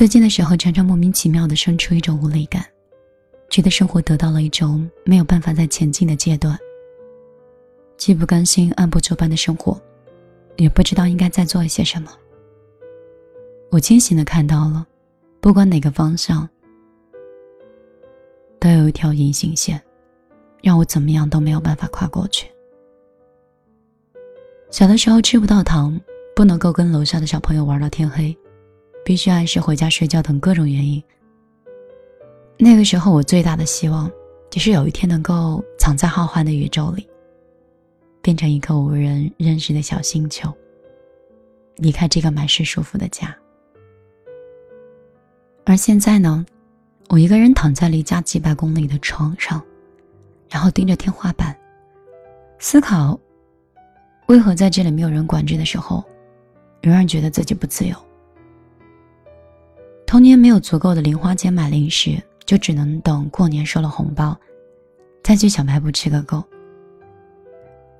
最近的时候，常常莫名其妙的生出一种无力感，觉得生活得到了一种没有办法再前进的阶段。既不甘心按部就班的生活，也不知道应该再做一些什么。我清醒的看到了，不管哪个方向，都有一条隐形线，让我怎么样都没有办法跨过去。小的时候吃不到糖，不能够跟楼下的小朋友玩到天黑，必须按时回家睡觉等各种原因。那个时候，我最大的希望，就是有一天能够藏在浩瀚的宇宙里。变成一个无人认识的小星球，离开这个满是束缚的家。而现在呢，我一个人躺在离家几百公里的床上，然后盯着天花板，思考为何在这里没有人管制的时候，仍然觉得自己不自由。童年没有足够的零花钱买零食，就只能等过年收了红包，再去小卖部吃个够。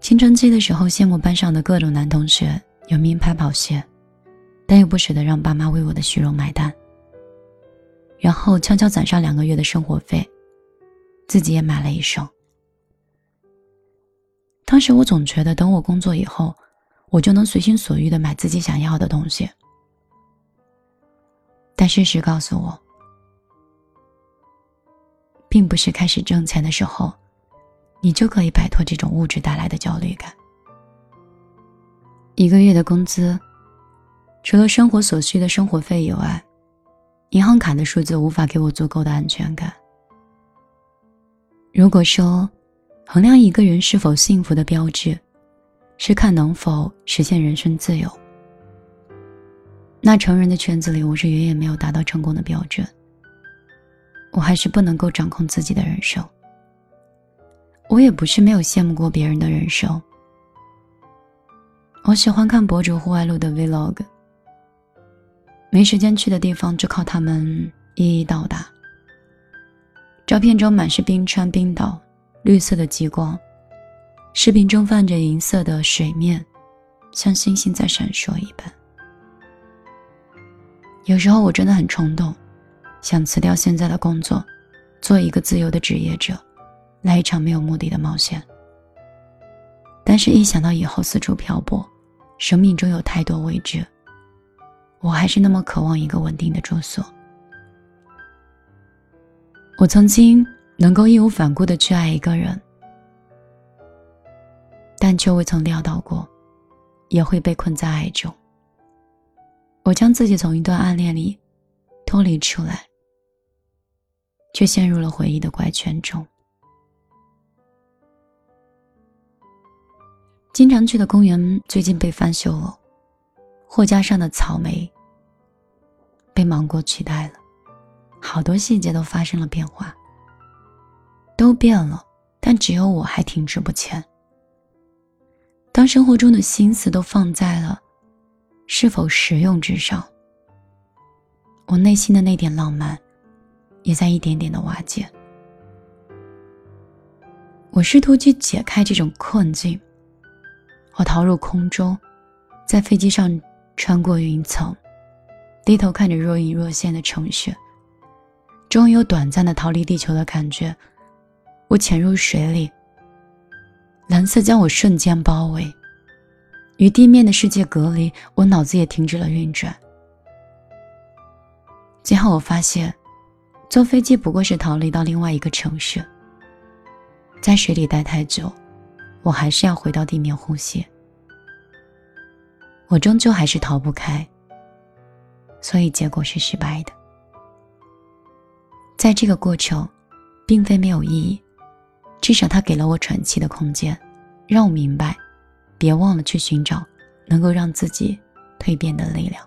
青春期的时候，羡慕班上的各种男同学有名牌跑鞋，但又不舍得让爸妈为我的虚荣买单。然后悄悄攒上两个月的生活费，自己也买了一双。当时我总觉得，等我工作以后，我就能随心所欲的买自己想要的东西。但事实告诉我，并不是开始挣钱的时候。你就可以摆脱这种物质带来的焦虑感。一个月的工资，除了生活所需的生活费以外，银行卡的数字无法给我足够的安全感。如果说，衡量一个人是否幸福的标志，是看能否实现人生自由，那成人的圈子里，我是远远没有达到成功的标准。我还是不能够掌控自己的人生。我也不是没有羡慕过别人的人生。我喜欢看博主户外录的 vlog，没时间去的地方就靠他们一一到达。照片中满是冰川、冰岛，绿色的极光；视频中泛着银色的水面，像星星在闪烁一般。有时候我真的很冲动，想辞掉现在的工作，做一个自由的职业者。来一场没有目的的冒险，但是，一想到以后四处漂泊，生命中有太多未知，我还是那么渴望一个稳定的住所。我曾经能够义无反顾的去爱一个人，但却未曾料到过，也会被困在爱中。我将自己从一段暗恋里脱离出来，却陷入了回忆的怪圈中。经常去的公园最近被翻修了，货架上的草莓被芒果取代了，好多细节都发生了变化，都变了，但只有我还停滞不前。当生活中的心思都放在了是否实用至上，我内心的那点浪漫也在一点点的瓦解。我试图去解开这种困境。我逃入空中，在飞机上穿过云层，低头看着若隐若现的城市，终于有短暂的逃离地球的感觉。我潜入水里，蓝色将我瞬间包围，与地面的世界隔离，我脑子也停止了运转。最后我发现，坐飞机不过是逃离到另外一个城市。在水里待太久。我还是要回到地面呼吸，我终究还是逃不开，所以结果是失败的。在这个过程，并非没有意义，至少它给了我喘气的空间，让我明白，别忘了去寻找能够让自己蜕变的力量。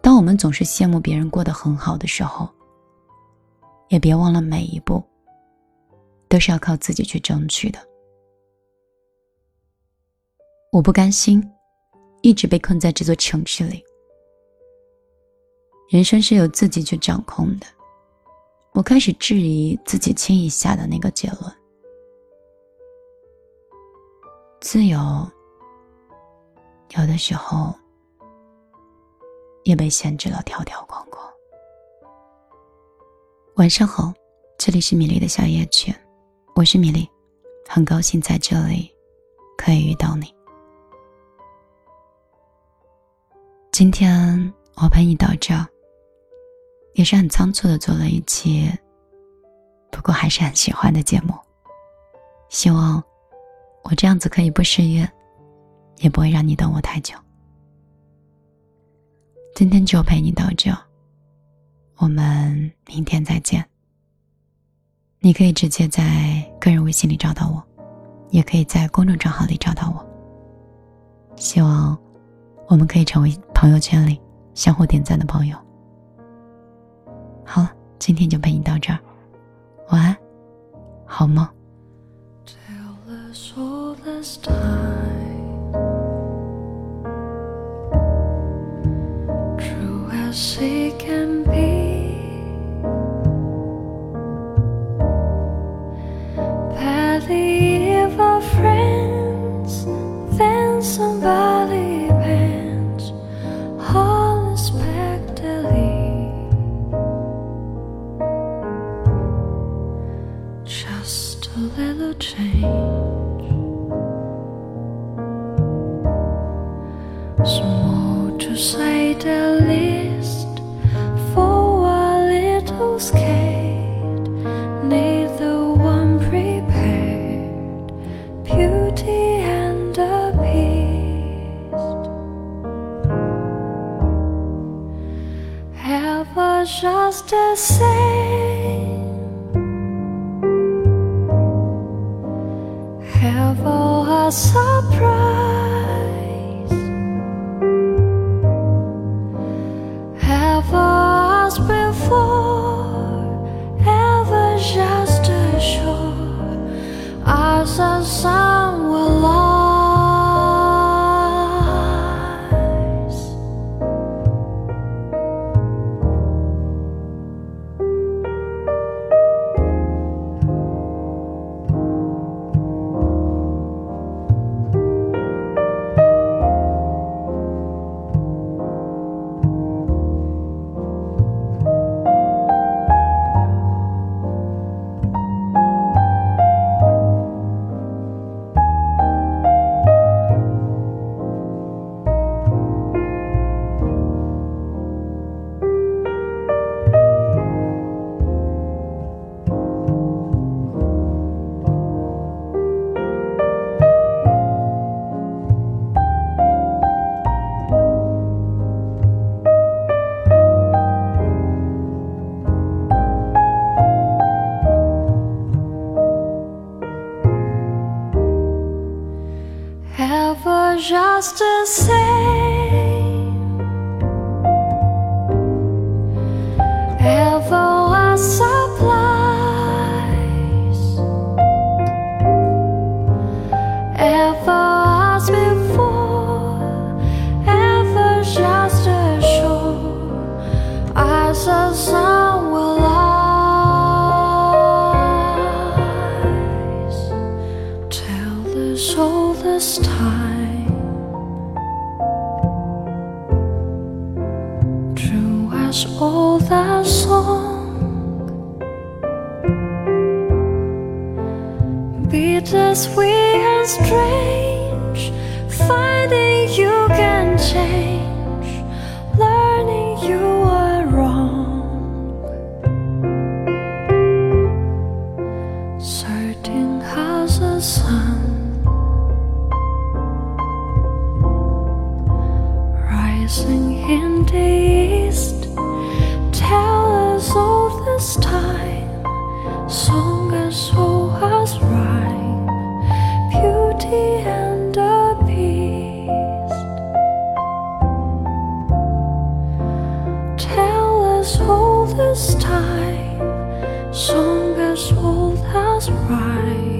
当我们总是羡慕别人过得很好的时候，也别忘了每一步都是要靠自己去争取的。我不甘心，一直被困在这座城市里。人生是由自己去掌控的。我开始质疑自己轻易下的那个结论：自由，有的时候也被限制了条条框框。晚上好，这里是米粒的小夜曲，我是米粒，很高兴在这里可以遇到你。今天我陪你到这，也是很仓促的做了一期，不过还是很喜欢的节目。希望我这样子可以不失约，也不会让你等我太久。今天就陪你到这，我们明天再见。你可以直接在个人微信里找到我，也可以在公众账号里找到我。希望我们可以成为朋友圈里相互点赞的朋友。好了，今天就陪你到这儿，晚安，好梦。She can be. Barely ever friends, then somebody bends all unexpectedly. Just a little change. beauty and the beast. Us just the same. Have ever a Bittersweet and strange, finding you can change, learning you were wrong. Certain has a sun. Rising in the east. Tell us all this time, song and soul has rhyme, beauty and a beast. Tell us all this time, song as old as rhyme.